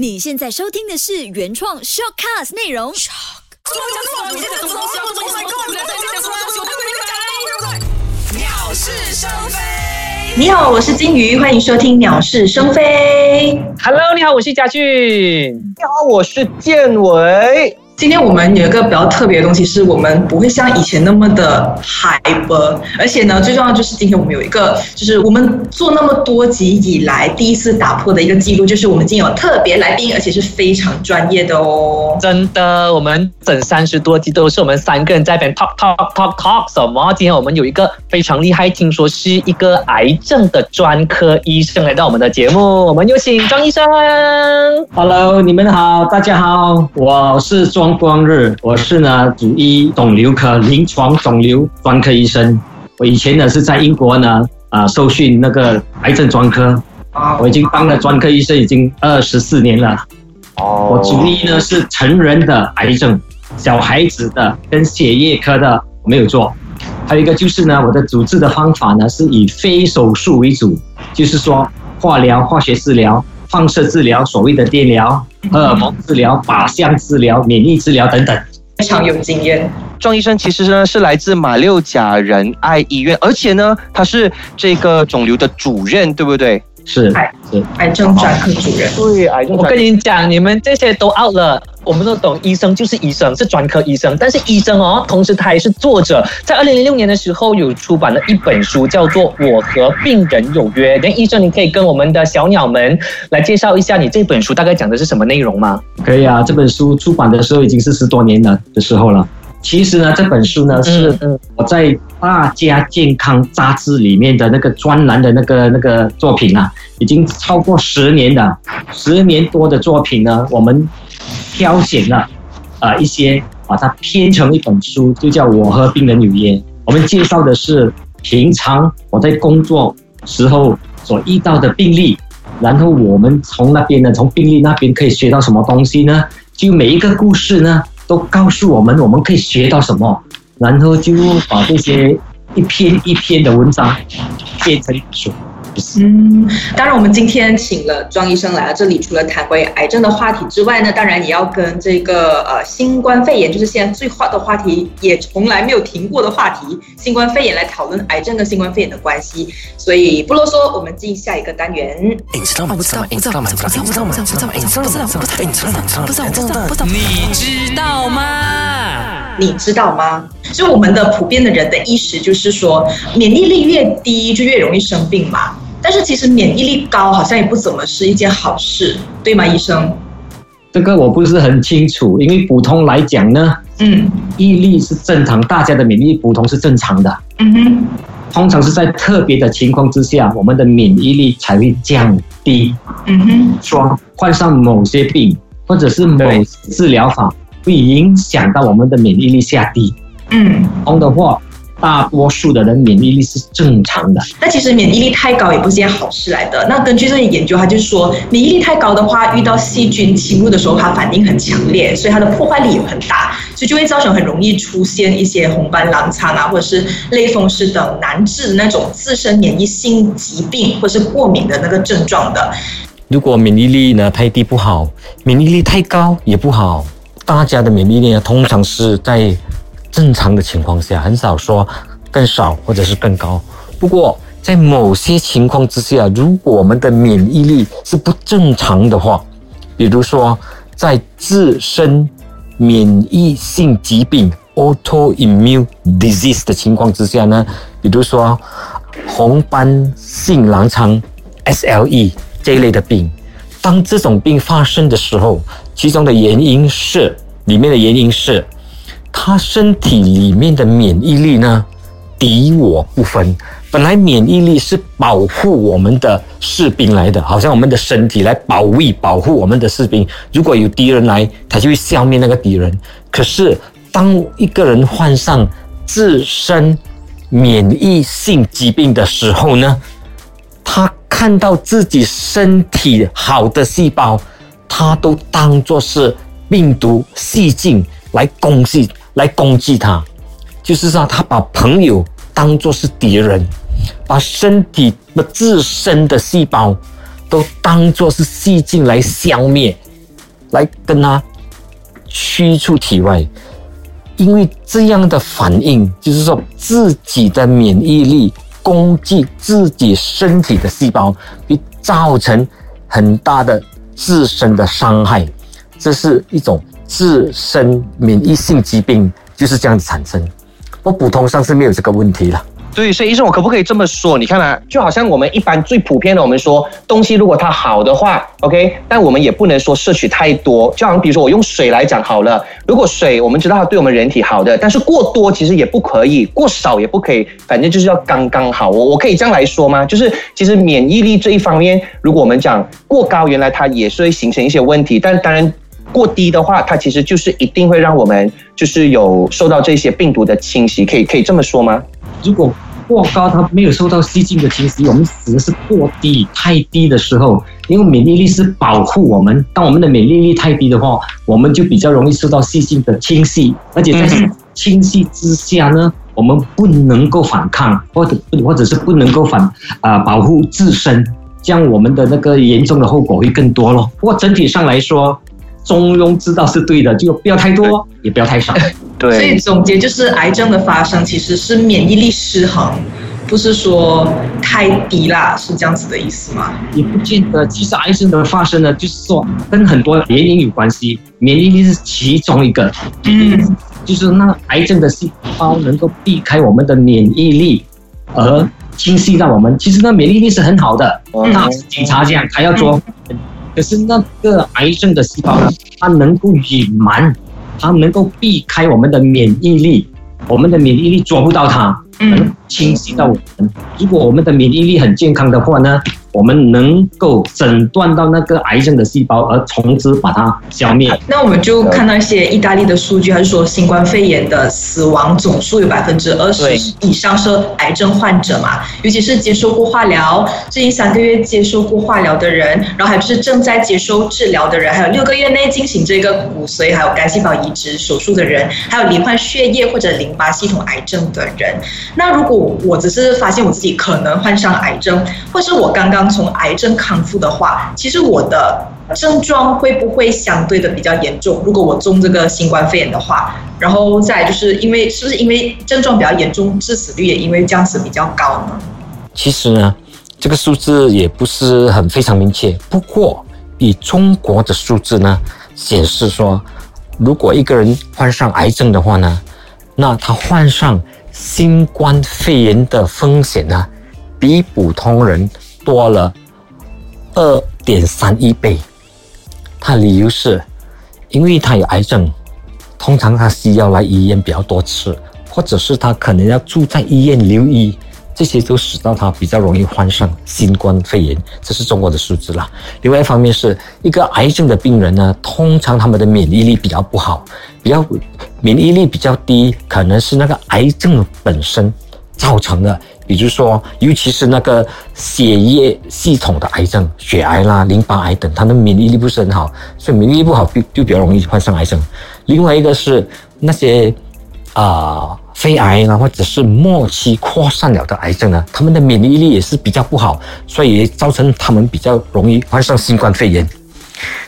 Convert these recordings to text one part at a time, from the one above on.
你现在收听的是原创 shortcast 内容。鸟是生非。你好，我是金鱼，欢迎收听《鸟事生非》。Hello，你好，我是嘉俊。你好，我是建伟。今天我们有一个比较特别的东西，是我们不会像以前那么的 hyper，而且呢，最重要就是今天我们有一个，就是我们做那么多集以来第一次打破的一个记录，就是我们今天有特别来宾，而且是非常专业的哦。真的，我们整三十多集都是我们三个人在那边 talk talk talk talk 什么？今天我们有一个非常厉害，听说是一个癌症的专科医生来到我们的节目，我们有请张医生。Hello，你们好，大家好，我是庄光日，我是呢主医肿瘤科临床肿瘤专科医生。我以前呢是在英国呢啊、受训那个癌症专科，我已经当了专科医生已经二十四年了。哦我主医呢是成人的癌症，小孩子的跟血液科的我没有做。还有一个就是呢，我的主治的方法呢是以非手术为主，就是说化疗、化学治疗、放射治疗、所谓的电疗、荷尔蒙治疗、靶向治疗、免疫治疗等等。非常有经验，庄医生其实呢是来自马六甲仁爱医院，而且呢他是这个肿瘤的主任，对不对？是哎是，癌症专科主任。对，癌症。我跟你讲，你们这些都 out 了。我们都懂，医生就是医生，是专科医生。但是医生哦，同时他还是作者。在二零零六年的时候，有出版了一本书，叫做《我和病人有约》。那医生，你可以跟我们的小鸟们来介绍一下你这本书大概讲的是什么内容吗？可以啊。这本书出版的时候已经是十多年了的时候了。其实呢，这本书呢是嗯我在《大家健康》杂志里面的那个专栏的那个那个作品啊，已经超过十年了，十年多的作品呢，我们挑选了啊、一些，把它编成一本书，就叫《我和病人有约》。我们介绍的是平常我在工作时候所遇到的病例，然后我们从那边呢，从病例那边可以学到什么东西呢？就每一个故事呢，都告诉我们我们可以学到什么，然后就把这些一篇一篇的文章变成书。嗯，当然，我们今天请了庄医生来到这里，除了谈关于癌症的话题之外呢，当然也要跟这个呃新冠肺炎，就是现在最话的话题，也从来没有停过的话题——新冠肺炎来讨论癌症跟新冠肺炎的关系。所以不啰嗦，我们进下一个单元。你知道吗？你知道吗？就我们的普遍的人的意识就是说，免疫力越低，就越容易生病嘛。但是其实免疫力高好像也不怎么是一件好事，对吗，医生？这个我不是很清楚，因为普通来讲呢，嗯免疫力是正常，大家的免疫力普通是正常的。嗯哼。通常是在特别的情况之下，我们的免疫力才会降低。嗯哼，说患上某些病，或者是某治疗法，会影响到我们的免疫力下低。嗯，普通的话，大多数的人免疫力是正常的。那其实免疫力太高也不是件好事来的。那根据这些研究，它就是说，免疫力太高的话，遇到细菌侵入的时候，它反应很强烈，所以它的破坏力也很大，所以就会造成很容易出现一些红斑狼疮啊，或者是类风湿等难治的那种自身免疫性疾病或者是过敏的那个症状的。如果免疫力呢太低不好，免疫力太高也不好。大家的免疫力呢，通常是在正常的情况下，很少说更少或者是更高。不过在某些情况之下，如果我们的免疫力是不正常的话，比如说在自身免疫性疾病 （autoimmune disease） 的情况之下呢，比如说红斑性狼疮 （SLE） 这一类的病，当这种病发生的时候，其中的原因是里面的原因是，他身体里面的免疫力呢敌我不分。本来免疫力是保护我们的士兵来的，好像我们的身体来保卫、保护我们的士兵。如果有敌人来，他就会消灭那个敌人。可是当一个人患上自身免疫性疾病的时候呢，他看到自己身体好的细胞，他都当作是病毒细菌来攻击，来攻击他。就是说，他把朋友当作是敌人，把身体的自身的细胞都当作是细菌来消灭，来跟他驱出体外。因为这样的反应，就是说自己的免疫力攻击自己身体的细胞，会造成很大的自身的伤害。这是一种自身免疫性疾病，就是这样子产生。我普通上是没有这个问题了。对，所以医生，我可不可以这么说？你看啊，就好像我们一般最普遍的，我们说东西如果它好的话，OK，但我们也不能说摄取太多。就好像比如说我用水来讲好了，如果水我们知道它对我们人体好的，但是过多其实也不可以，过少也不可以，反正就是要刚刚好。我我可以这样来说吗？就是其实免疫力这一方面，如果我们讲过高，原来它也是会形成一些问题，但当然过低的话，它其实就是一定会让我们就是有受到这些病毒的侵袭，可以可以这么说吗？如果过高，它没有受到细菌的侵袭，我们指的是过低、太低的时候，因为免疫力是保护我们。当我们的免疫力太低的话，我们就比较容易受到细菌的侵袭，而且在侵袭之下呢，我们不能够反抗，或者或者是不能够反啊保护自身，这样我们的那个严重的后果会更多咯。不过整体上来说，中庸之道是对的，就不要太多，也不要太少。对，所以总结就是，癌症的发生其实是免疫力失衡，不是说太低啦，是这样子的意思吗？也不见得。其实癌症的发生呢，就是说跟很多原因有关系，免疫力是其中一个。嗯，就是那癌症的细胞能够避开我们的免疫力，而侵袭到我们。其实那免疫力是很好的，那警察这样他要做，可是那个癌症的细胞呢，它能够隐瞒。它能够避开我们的免疫力，我们的免疫力抓不到它，能侵袭到我们。如果我们的免疫力很健康的话呢？我们能够诊断到那个癌症的细胞，而从之把它消灭。那我们就看到一些意大利的数据，还是说新冠肺炎的死亡总数有百分之二十以上是癌症患者嘛？尤其是接受过化疗，最近三个月接受过化疗的人，然后还是正在接受治疗的人，还有六个月内进行这个骨髓还有干细胞移植手术的人，还有罹患血液或者淋巴系统癌症的人。那如果我只是发现我自己可能患上癌症，或是我刚刚刚从癌症康复的话，其实我的症状会不会相对的比较严重？如果我中这个新冠肺炎的话，然后再就是因为是不是因为症状比较严重，致死率也因为这样子比较高呢？其实呢，这个数字也不是很非常明确。不过以中国的数字呢，显示说，如果一个人患上癌症的话呢，那他患上新冠肺炎的风险呢，比普通人。多了二点三亿倍，他理由是，因为他有癌症，通常他需要来医院比较多次，或者是他可能要住在医院留医，这些都使到他比较容易患上新冠肺炎，这是中国的数字啦。另外一方面是一个癌症的病人呢，通常他们的免疫力比较不好，比较免疫力比较低，可能是那个癌症本身造成的。比如说，尤其是那个血液系统的癌症，血癌啦、淋巴癌等，它的免疫力不是很好，所以免疫力不好就就比较容易患上癌症。另外一个是那些啊肺癌啦，或者是末期扩散了的癌症呢，他们的免疫力也是比较不好，所以造成他们比较容易患上新冠肺炎。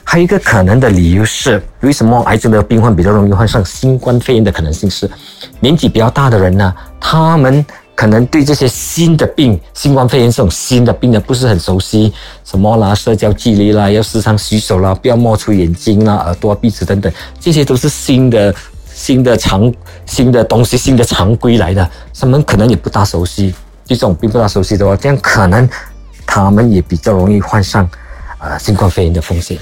还有一个可能的理由是，为什么癌症的病患比较容易患上新冠肺炎的可能性是，年纪比较大的人呢，他们。可能对这些新的病，新冠肺炎这种新的病呢，不是很熟悉，什么啦，社交距离啦，要时常洗手啦，不要摸出眼睛啦、耳朵、鼻子等等，这些都是新的、新的常、新的东西、新的常规来的，他们可能也不大熟悉。这种并不大熟悉的话，这样可能他们也比较容易患上呃新冠肺炎的风险。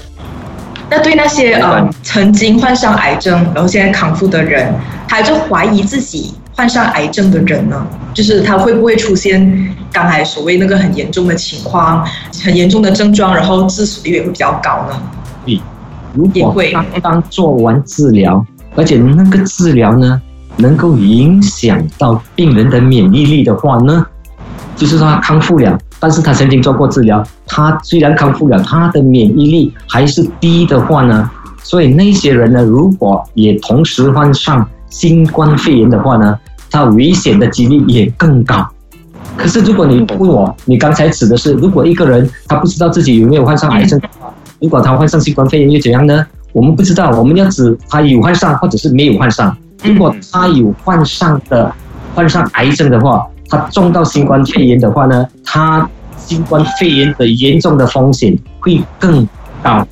那对那些呃曾经患上癌症，然后现在康复的人，他就怀疑自己。患上癌症的人呢，就是他会不会出现刚才所谓那个很严重的情况，很严重的症状，然后致死率也会比较高呢？对，如果刚刚做完治疗，而且那个治疗呢，能够影响到病人的免疫力的话呢，就是说他康复了，但是他曾经做过治疗，他虽然康复了，他的免疫力还是低的话呢，所以那些人呢，如果也同时患上。新冠肺炎的话呢，它危险的几率也更高。可是如果你问我，你刚才指的是，如果一个人他不知道自己有没有患上癌症，如果他患上新冠肺炎又怎样呢？我们不知道，我们要指他有患上或者是没有患上。如果他有患上的患上癌症的话，他中到新冠肺炎的话呢，他新冠肺炎的严重的风险会更高。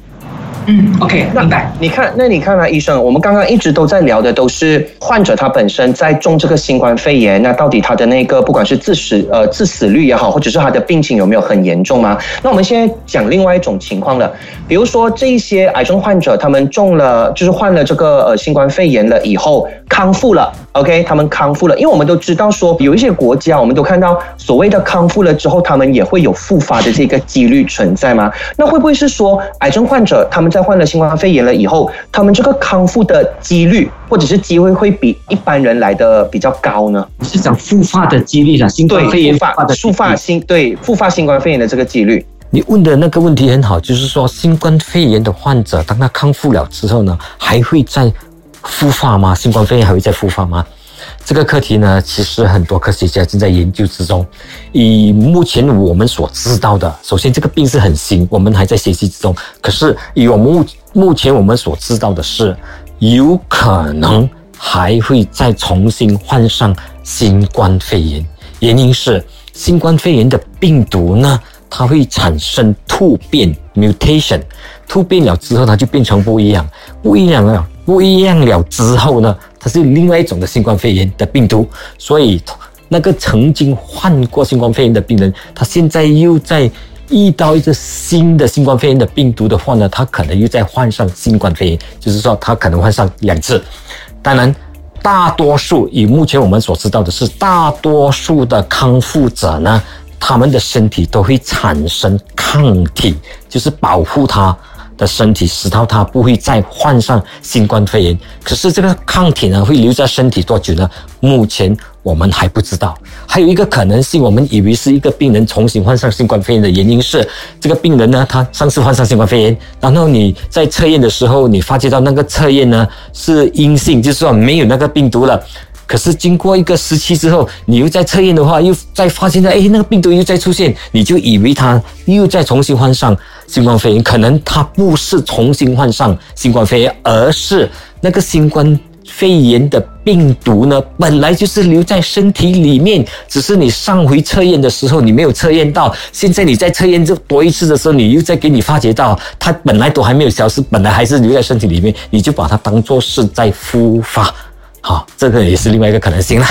嗯，OK，明白。你看，那你看啊，医生，我们刚刚一直都在聊的都是患者他本身在中这个新冠肺炎，那到底他的那个不管是致死呃致死率也好，或者是他的病情有没有很严重吗？那我们现在讲另外一种情况了，比如说这一些癌症患者，他们中了就是患了这个呃新冠肺炎了以后康复了，OK，他们康复了，因为我们都知道说有一些国家，我们都看到所谓的康复了之后，他们也会有复发的这个几率存在吗？那会不会是说癌症患者他们在患了新冠肺炎了以后，他们这个康复的几率或者是机会会比一般人来的比较高呢？你是讲复发的几率啊？新冠肺炎复发的复发新对复发新冠肺炎的这个几率。你问的那个问题很好，就是说新冠肺炎的患者，当他康复了之后呢，还会再复发吗？新冠肺炎还会再复发吗？这个课题呢，其实很多科学家正在研究之中。以目前我们所知道的，首先这个病是很新，我们还在学习之中。可是以我们目目前我们所知道的是，有可能还会再重新患上新冠肺炎。原因是新冠肺炎的病毒呢，它会产生突变 （mutation），突变了之后，它就变成不一样，不一样了，不一样了之后呢，它是另外一种的新冠肺炎的病毒。所以，那个曾经患过新冠肺炎的病人，他现在又在遇到一个新的新冠肺炎的病毒的话呢，他可能又在患上新冠肺炎，就是说他可能患上两次。当然。大多数以目前我们所知道的是，大多数的康复者呢，他们的身体都会产生抗体，就是保护他的身体，使到他不会再患上新冠肺炎。可是这个抗体呢，会留在身体多久呢？目前我们还不知道。还有一个可能性，我们以为是一个病人重新患上新冠肺炎的原因是，这个病人呢，他上次患上新冠肺炎，然后你在测验的时候，你发觉到那个测验呢是阴性，就是说没有那个病毒了。可是经过一个时期之后，你又在测验的话，又再发现到，哎，那个病毒又在出现，你就以为他又再重新患上新冠肺炎。可能他不是重新患上新冠肺炎，而是那个新冠肺炎的病毒呢，本来就是留在身体里面，只是你上回测验的时候你没有测验到，现在你在测验这多一次的时候，你又在给你发觉到，它本来都还没有消失，本来还是留在身体里面，你就把它当做是在复发。好，这个也是另外一个可能性啦。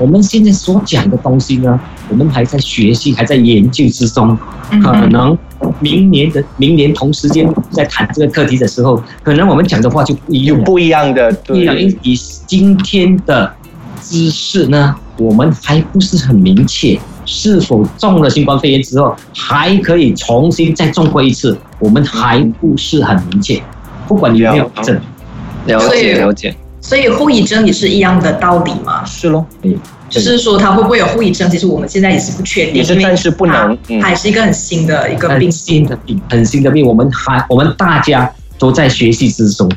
我们现在所讲的东西呢，我们还在学习，还在研究之中。可能明年的明年同时间在谈这个课题的时候，可能我们讲的话就不一样，不一样的。对，以今天的知识呢，我们还不是很明确，是否中了新冠肺炎之后还可以重新再中过一次，我们还不是很明确。不管你有没有症，了解了解。所以后遗症也是一样的道理嘛？是咯，嗯，就是说它会不会有后遗症？其实我们现在也是不确定，也是暂时不能，它还是一个很新的一个病，新的病，很新的病，我们还我们大家都在学习之中。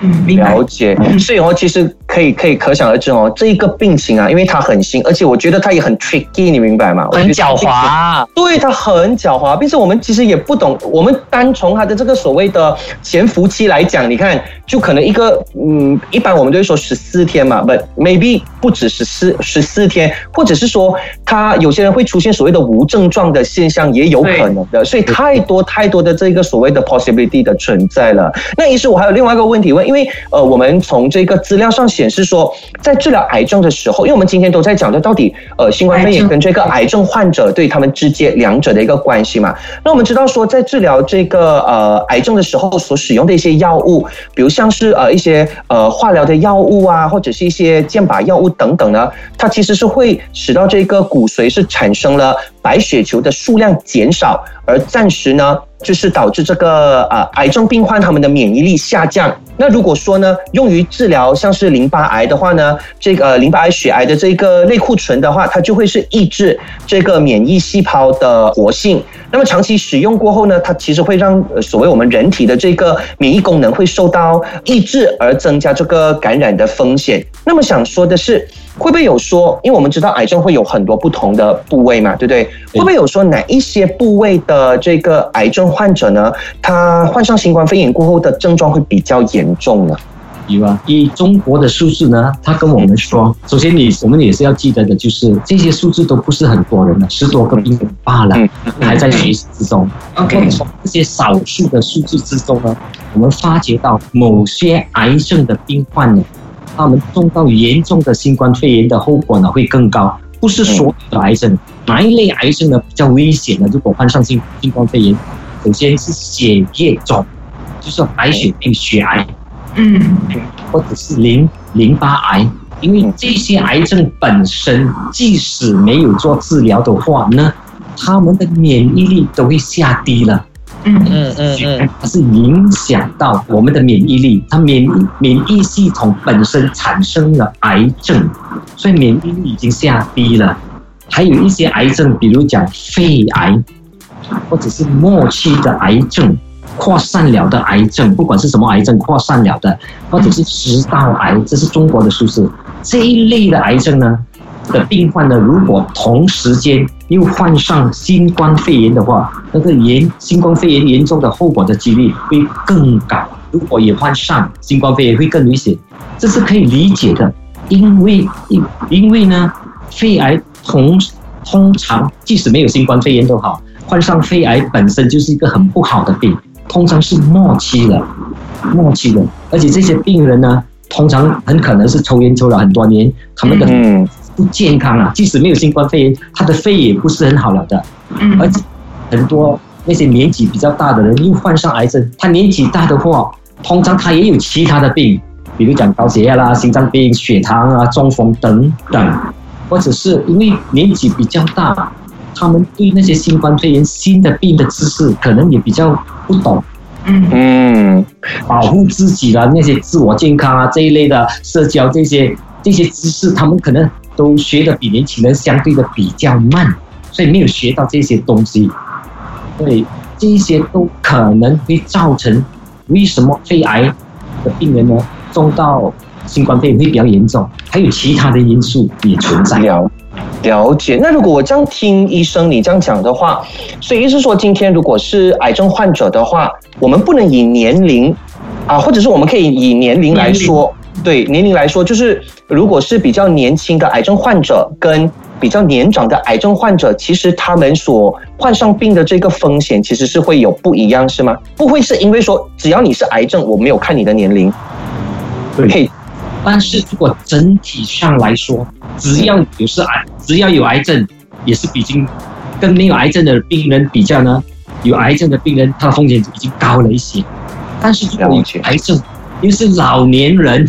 嗯，了解。所以哦，其实可以可以可想而知哦，这一个病情啊，因为它很新，而且我觉得它也很 tricky，你明白吗？很狡猾。对，它很狡猾，并且我们其实也不懂。我们单从它的这个所谓的潜伏期来讲，你看，就可能一个嗯，一般我们都会说十四天嘛，but maybe 不止十四十四天，或者是说他有些人会出现所谓的无症状的现象，也有可能的。所以太多太多的这个所谓的 possibility 的存在了。那于是我还有另外一个问。题问，因为呃，我们从这个资料上显示说，在治疗癌症的时候，因为我们今天都在讲的到底呃，新冠肺炎跟这个癌症患者对他们之间两者的一个关系嘛。那我们知道说，在治疗这个呃癌症的时候所使用的一些药物，比如像像是呃一些呃化疗的药物啊，或者是一些健靶药物等等呢，它其实是会使到这个骨髓是产生了白血球的数量减少，而暂时呢。就是导致这个呃癌症病患他们的免疫力下降。那如果说呢，用于治疗像是淋巴癌的话呢，这个淋巴癌血癌的这个类固醇的话，它就会是抑制这个免疫细胞的活性。那么长期使用过后呢，它其实会让所谓我们人体的这个免疫功能会受到抑制，而增加这个感染的风险。那么想说的是。会不会有说，因为我们知道癌症会有很多不同的部位嘛，对不对？会不会有说哪一些部位的这个癌症患者呢，他患上新冠肺炎过后的症状会比较严重呢？有啊，以中国的数字呢，他跟我们说，首先你我们也是要记得的，就是这些数字都不是很多人了，十多个病人罢了，还在学习之中。OK 从这些少数的数字之中呢，我们发觉到某些癌症的病患呢，他们中到严重的新冠肺炎的后果呢会更高。不是所有的癌症，哪一类癌症呢比较危险呢？如果患上新新冠肺炎，首先是血液肿，就是白血病、血癌。嗯或者是淋淋巴癌，因为这些癌症本身即使没有做治疗的话呢，他们的免疫力都会下低了。嗯嗯嗯嗯，它是影响到我们的免疫力，它免疫免疫系统本身产生了癌症，所以免疫力已经下低了。还有一些癌症，比如讲肺癌，或者是末期的癌症、扩散了的癌症，不管是什么癌症扩散了的，或者是食道癌，这是中国的数字。这一类的癌症呢的病患呢，如果同时间又患上新冠肺炎的话，那个严新冠肺炎严重的后果的几率会更高。如果也患上新冠肺炎，会更危险，这是可以理解的。因为因因为呢，肺癌同通常即使没有新冠肺炎都好，患上肺癌本身就是一个很不好的病，通常是末期的，末期的，而且这些病人呢，通常很可能是抽烟抽了很多年，他们的嗯不健康啊，即使没有新冠肺炎，他的肺也不是很好了的，而嗯且很多那些年纪比较大的人又患上癌症，他年纪大的话，通常他也有其他的病，比如讲高血压啦、心脏病、血糖啊、中风等等，或者是因为年纪比较大，他们对那些新冠肺炎新的病的知识可能也比较不懂，嗯嗯。保护自己的那些自我健康啊这一类的社交这些这些知识，他们可能都学的比年轻人相对的比较慢，所以没有学到这些东西，所以这一些都可能会造成为什么肺癌的病人呢中到新冠肺炎会比较严重，还有其他的因素也存在。了了解。那如果我这样听医生你这样讲的话，所以意思是说，今天如果是癌症患者的话，我们不能以年龄啊，或者是我们可以以年龄来说，对年龄来说，就是如果是比较年轻的癌症患者跟比较年长的癌症患者，其实他们所患上病的这个风险其实是会有不一样，是吗？不会是因为说只要你是癌症，我没有看你的年龄，对但是如果整体上来说，只要有是癌，只要有癌症，也是比经跟没有癌症的病人比较呢，有癌症的病人他的风险已经高了一些。但是如果有癌症，又是老年人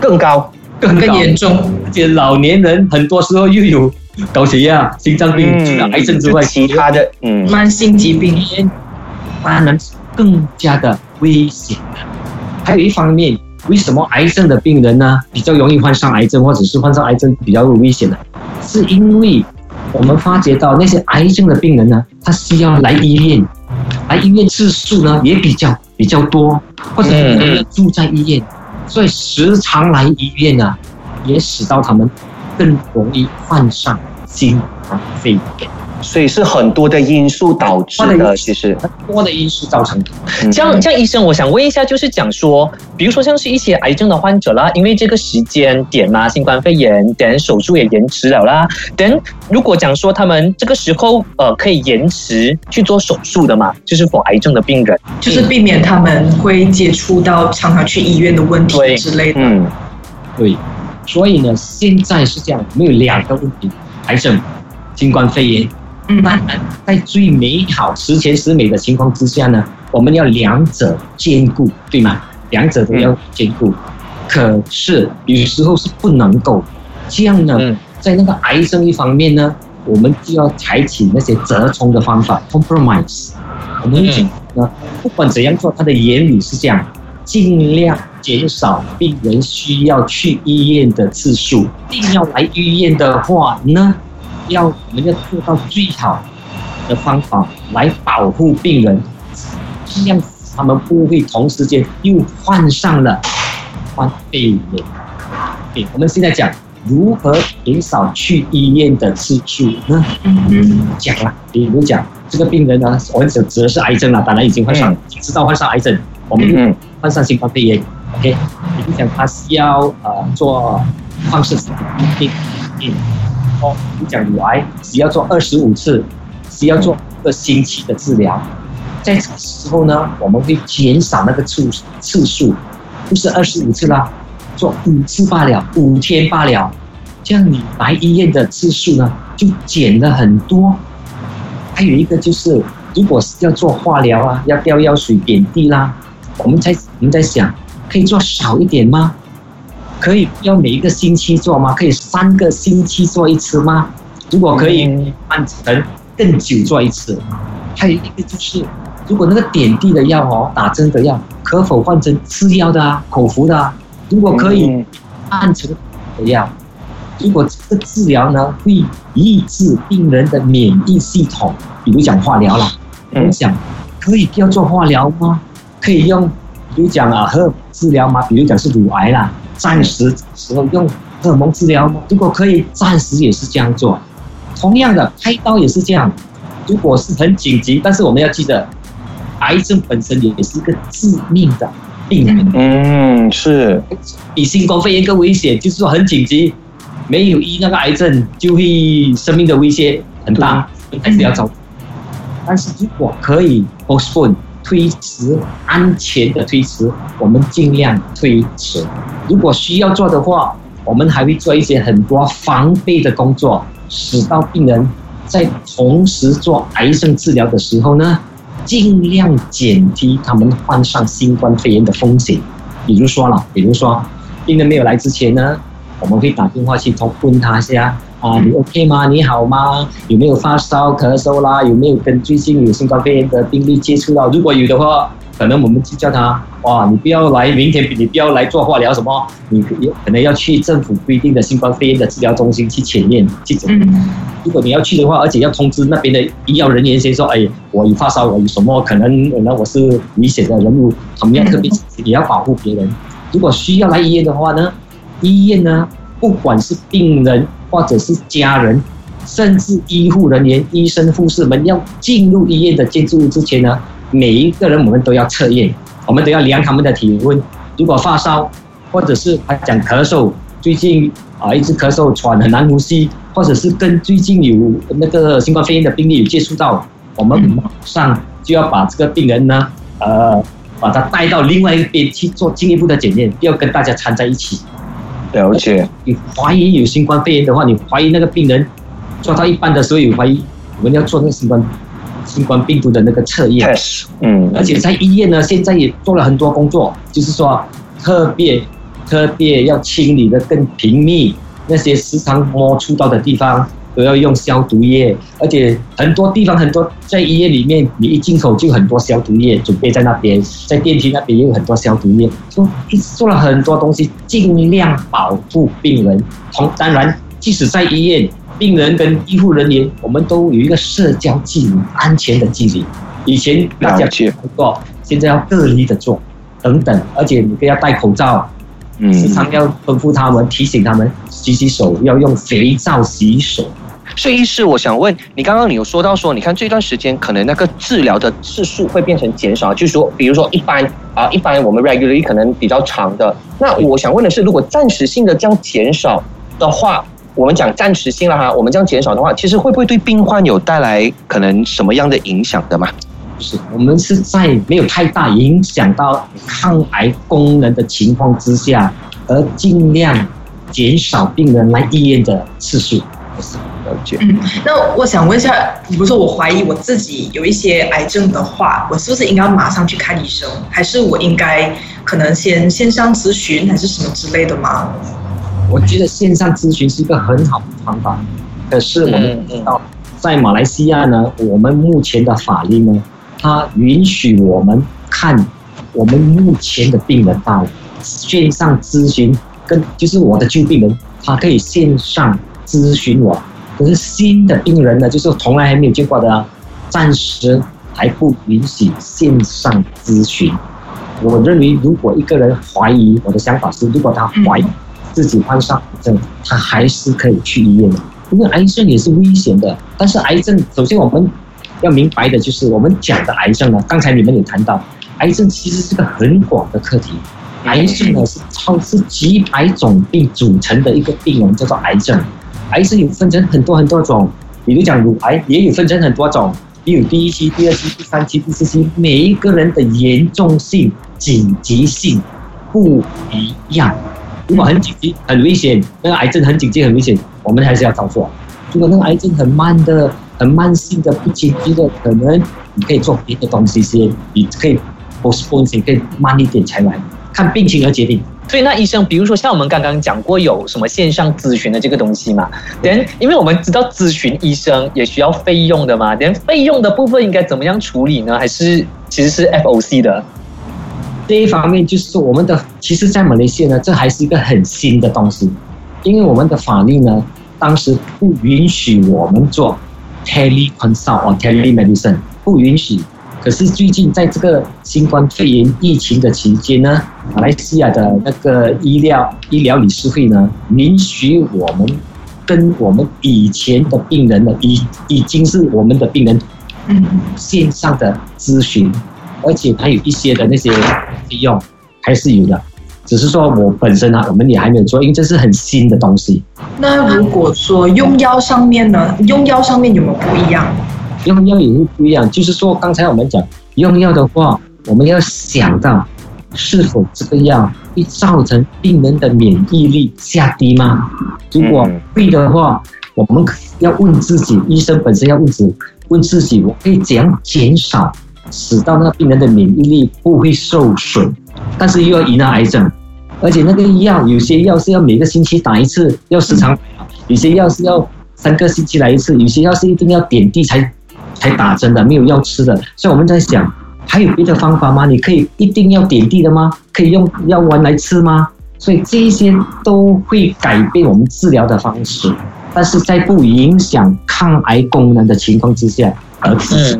更高。更高更严重。而且老年人很多时候又有高血压、心脏病，除了癌症之外，其他的，嗯，慢性疾病，当然更加的危险的。还有一方面，为什么癌症的病人呢比较容易患上癌症，或者是患上癌症比较危险呢？是因为我们发觉到那些癌症的病人呢，他需要来医院，来医院次数呢也比较比较多，或者是住在医院，所以时常来医院呢，也使到他们更容易患上新冠肺炎。所以是很多的因素导致的，其实。很多的因素造成的。嗯这样，这样，医生，我想问一下，就是讲说，比如说像是一些癌症的患者啦，因为这个时间点嘛，新冠肺炎，等手术也延迟了啦。等如果讲说他们这个时候呃可以延迟去做手术的嘛，就是否癌症的病人，就是避免他们会接触到常常去医院的问题之类的。嗯对，所以呢，现在是这样，我们有两个问题：癌症、新冠肺炎。嗯当然，在最美好、十全十美的情况之下呢，我们要两者兼顾，对吗？两者都要兼顾。可是有时候是不能够这样呢。嗯在那个癌症一方面呢，我们就要采取那些折中的方法 （compromise）。我们讲呢，不管怎样做，他的原理是这样：尽量减少病人需要去医院的次数。一定要来医院的话呢，要我们要做到最好的方法来保护病人，这样他们不会同时间又患上了患肺炎。对，我们现在讲如何减少去医院的次数。呢？嗯讲了，比如讲这个病人呢，我们指指的是癌症了，当然已经患上，知道患上癌症，我们嗯。患上新冠肺炎，OK，比如讲他需要呃做放射性病病，哦，比如讲乳癌只要做二十五次，需要做一个星期的治疗，在这个时候呢，我们会减少那个次次数，不是二十五次啦，做五次罢了，五天罢了，这样你来医院的次数呢就减了很多。还有一个就是，如果是要做化疗啊，要吊药水、点滴啦，我们在我们在想，可以做少一点吗？可以要每一个星期做吗？可以三个星期做一次吗？如果可以，换成更久做一次。还有一个就是，如果那个点滴的药哦，打针的药，可否换成吃药的啊，口服的啊？如果可以嗯，按成的药，如果这个治疗呢会抑制病人的免疫系统，比如讲化疗啦，我嗯们讲可以不要做化疗吗？可以用，比如讲啊和治疗吗？比如讲是乳癌啦，暂时时候用荷尔蒙治疗吗？如果可以，暂时也是这样做。同样的，开刀也是这样。如果是很紧急，但是我们要记得，癌症本身也是一个致命的病人。嗯，是，比新冠肺炎更危险，就是说很紧急，没有医那个癌症，就会生命的威胁很大，还是要找。但是如果可以 postpone 推迟，安全的推迟，我们尽量推迟。如果需要做的话，我们还会做一些很多防备的工作，使到病人在同时做癌症治疗的时候呢，尽量减低他们患上新冠肺炎的风险。比如说了，比如说病人没有来之前呢，我们会打电话去通问他一下啊，你 OK 吗？你好吗？有没有发烧、咳嗽啦？有没有跟最近有新冠肺炎的病例接触到？如果有的话，可能我们就叫他哇，你不要来，明天你不要来做化疗什么，你可能要去政府规定的新冠肺炎的治疗中心去检验去诊。嗯如果你要去的话，而且要通知那边的医药人员先说，哎，我有发烧，我有什么可能，可能我是危险的人物，他们要特别也要保护别人。如果需要来医院的话呢，医院呢，不管是病人或者是家人，甚至医护人员、医生、护士们要进入医院的建筑物之前呢，每一个人我们都要测验，我们都要量他们的体温。如果发烧，或者是他讲咳嗽，最近啊一直咳嗽喘很难呼吸，或者是跟最近有那个新冠肺炎的病例有接触到，我们马上就要把这个病人呢，呃，把他带到另外一边去做进一步的检验，不要跟大家掺在一起。了解，你怀疑有新冠肺炎的话，你怀疑那个病人做到一半的时候有怀疑，我们要做那个新冠新冠病毒的那个测验。test，嗯，而且在医院呢，现在也做了很多工作，就是说特别特别要清理的更频密，那些时常摸触到的地方都要用消毒液，而且很多地方很多在医院里面，你一进口就很多消毒液准备在那边，在电梯那边也有很多消毒液，就做了很多东西，尽量保护病人。同当然，即使在医院，病人跟医护人员，我们都有一个社交距离、安全的距离。以前大家了解做，现在要隔离的做，等等，而且你都要戴口罩，时嗯，常要吩咐他们、提醒他们洗洗手，要用肥皂洗手。所以医师，我想问你，刚刚你有说到说，你看这段时间可能那个治疗的次数会变成减少，就是说，比如说一般啊、一般我们 regularly 可能比较长的，那我想问的是，如果暂时性的这样减少的话，我们讲暂时性了哈，我们这样减少的话，其实会不会对病患有带来可能什么样的影响的嘛？就是我们是在没有太大影响到抗癌功能的情况之下，而尽量减少病人来医院的次数。了解，嗯，那我想问一下，比如说我怀疑我自己有一些癌症的话，我是不是应该马上去看医生，还是我应该可能先线上咨询，还是什么之类的吗？我觉得线上咨询是一个很好的方法，可是我们知道，在马来西亚呢，我们目前的法律呢，它允许我们看我们目前的病人到线上咨询，跟就是我的旧病人，他可以线上咨询我。可是新的病人呢，就是从来还没有见过的啊，暂时还不允许线上咨询。我认为，如果一个人怀疑，我的想法是，如果他怀疑自己患上癌症，他还是可以去医院的，因为癌症也是危险的。但是癌症，首先我们要明白的就是，我们讲的癌症呢，刚才你们也谈到，癌症其实是个很广的课题。癌症呢是超是几百种病组成的一个病，我们叫做癌症。癌症有分成很多很多种，比如讲乳癌也有分成很多种，也有第一期、第二期、第三期、第四期，每一个人的严重性、紧急性不一样。如果很紧急、很危险，那个癌症很紧急、很危险，我们还是要照做。如果那个癌症很慢的、很慢性的、不紧急的，可能你可以做别的东西先，你可以 postpone 先，可以慢一点才来。看病情而决定，所以那医生，比如说像我们刚刚讲过有什么线上咨询的这个东西嘛，连因为我们知道咨询医生也需要费用的嘛，连费用的部分应该怎么样处理呢？还是其实是 FOC 的这一方面，就是说我们的其实，在马来西亚呢，这还是一个很新的东西，因为我们的法律呢，当时不允许我们做 teleconsult 或 telemedicine，不允许。可是最近在这个新冠肺炎疫情的期间呢，马来西亚的那个医疗医疗理事会呢，允许我们跟我们以前的病人呢，已已经是我们的病人，线上的咨询，而且还有一些的那些费用还是有的，只是说我本身呢，我们也还没有做，因为这是很新的东西。那如果说用药上面呢，用药上面有没有不一样？用药也是不一样，就是说刚才我们讲用药的话，我们要想到是否这个药会造成病人的免疫力下低吗？如果会的话，我们要问自己，医生本身要问自问自己，我可以怎样减少，使到那个病人的免疫力不会受损，但是又要赢了癌症，而且那个药有些药是要每个星期打一次，要时常，有些药是要三个星期来一次，有些药是一定要点滴才。才打针的，没有药吃的，所以我们在想，还有别的方法吗？你可以一定要点滴的吗？可以用药丸来吃吗？所以这些都会改变我们治疗的方式，但是在不影响抗癌功能的情况之下而吃。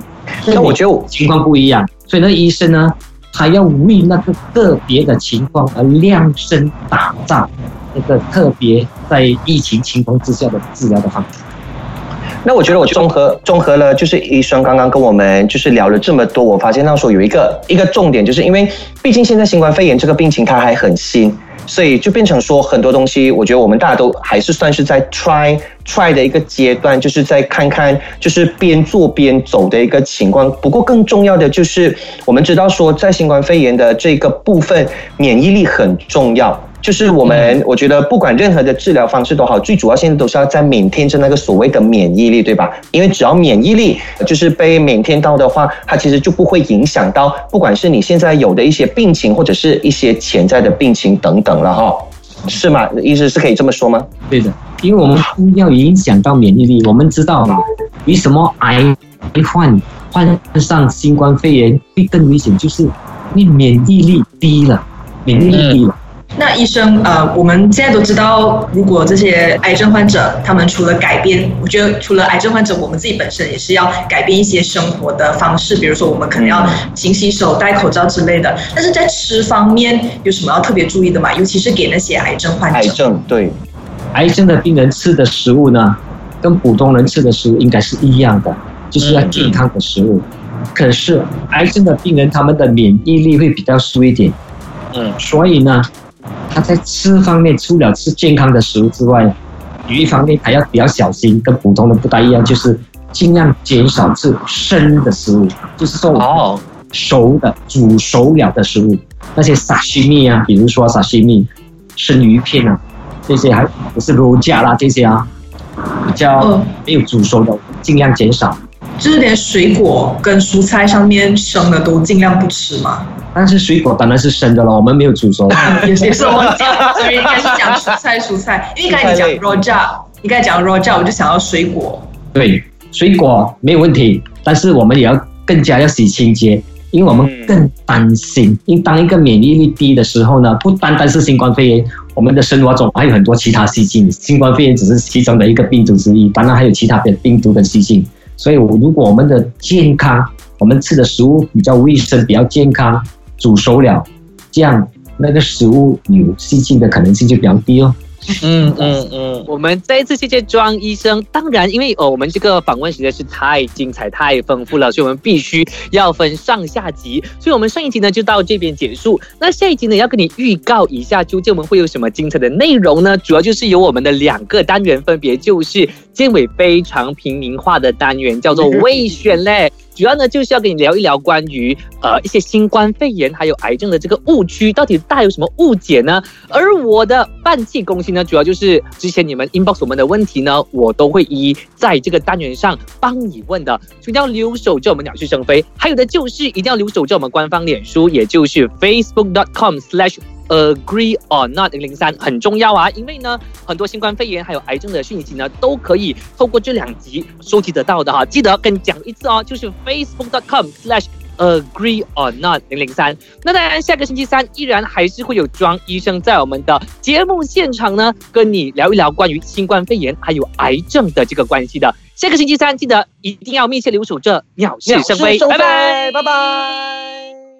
那我觉得情况不一样，所以那医生呢，他要为那个个别的情况而量身打造那个特别在疫情情况之下的治疗的方式。那我觉得我综合综合了，就是医生刚刚跟我们就是聊了这么多，我发现到说有一个一个重点，就是因为毕竟现在新冠肺炎这个病情它还很新，所以就变成说很多东西，我觉得我们大家都还是算是在 try try 的一个阶段，就是在看看就是边做边走的一个情况。不过更重要的就是我们知道说，在新冠肺炎的这个部分，免疫力很重要。就是我们，我觉得不管任何的治疗方式都好，最主要现在都是要在缅天着那个所谓的免疫力，对吧？因为只要免疫力就是被缅天到的话，它其实就不会影响到，不管是你现在有的一些病情，或者是一些潜在的病情等等了哈，是吗？意思是可以这么说吗？对的，因为我们要影响到免疫力。我们知道嘛为什么癌患患上新冠肺炎会更危险，就是因为免疫力低了，免疫力低了。那医生，呃，我们现在都知道，如果这些癌症患者，他们除了改变，我觉得除了癌症患者，我们自己本身也是要改变一些生活的方式，比如说我们可能要勤洗手、戴口罩之类的。但是在吃方面有什么要特别注意的吗？尤其是给那些癌症患者。癌症对，癌症的病人吃的食物呢，跟普通人吃的食物应该是一样的，就是要健康的食物。可是癌症的病人他们的免疫力会比较输一点，嗯，所以呢。他在吃方面，除了吃健康的食物之外，有一方面还要比较小心，跟普通的不大一样，就是尽量减少吃生的食物，就是说哦，熟的、煮熟了的食物，那些沙西米啊，比如说沙西米、生鱼片啊，这些还不是肉架啦，这些啊，比较没有煮熟的，尽量减少。就是连水果跟蔬菜上面生的都尽量不吃嘛。但是水果当然是生的了，我们没有煮熟。也是我讲，所以应该是讲蔬菜蔬菜。因为刚才你讲 raw j a 你刚才讲 raw j a 我就想要水果。对，水果没有问题，但是我们也要更加要洗清洁，因为我们更担心，因为当一个免疫力低的时候呢，不单单是新冠肺炎，我们的生活中还有很多其他细菌，新冠肺炎只是其中的一个病毒之一，当然还有其他的病毒跟细菌。所以，如果我们的健康，我们吃的食物比较卫生、比较健康。煮熟了，这样那个食物有细菌的可能性就比较低哦。嗯 嗯嗯，我们再一次谢谢庄医生。当然，因为哦我们这个访问实在是太精彩、太丰富了，所以我们必须要分上下集。所以我们上一集呢就到这边结束。那下一集呢要跟你预告一下，究竟我们会有什么精彩的内容呢？主要就是有我们的两个单元，分别就是建伟非常平民化的单元，叫做未选嘞。主要呢就是要跟你聊一聊关于呃一些新冠肺炎还有癌症的这个误区，到底大有什么误解呢？而我的半气攻心呢，主要就是之前你们 inbox 我们的问题呢，我都会一一在这个单元上帮你问的，所以要留守着我们鸟是生飞。还有的就是一定要留守着我们官方脸书，也就是 facebook.com/slash agree or not 零零三很重要啊，因为呢很多新冠肺炎还有癌症的讯息呢，都可以透过这两集收集得到的哈。记得跟你讲一次哦，就是 facebook.com/slash agree or not 零零三。那当然，下个星期三依然还是会有庄医生在我们的节目现场呢，跟你聊一聊关于新冠肺炎还有癌症的这个关系的。下个星期三记得一定要密切留守这鸟是生非，拜拜，拜拜。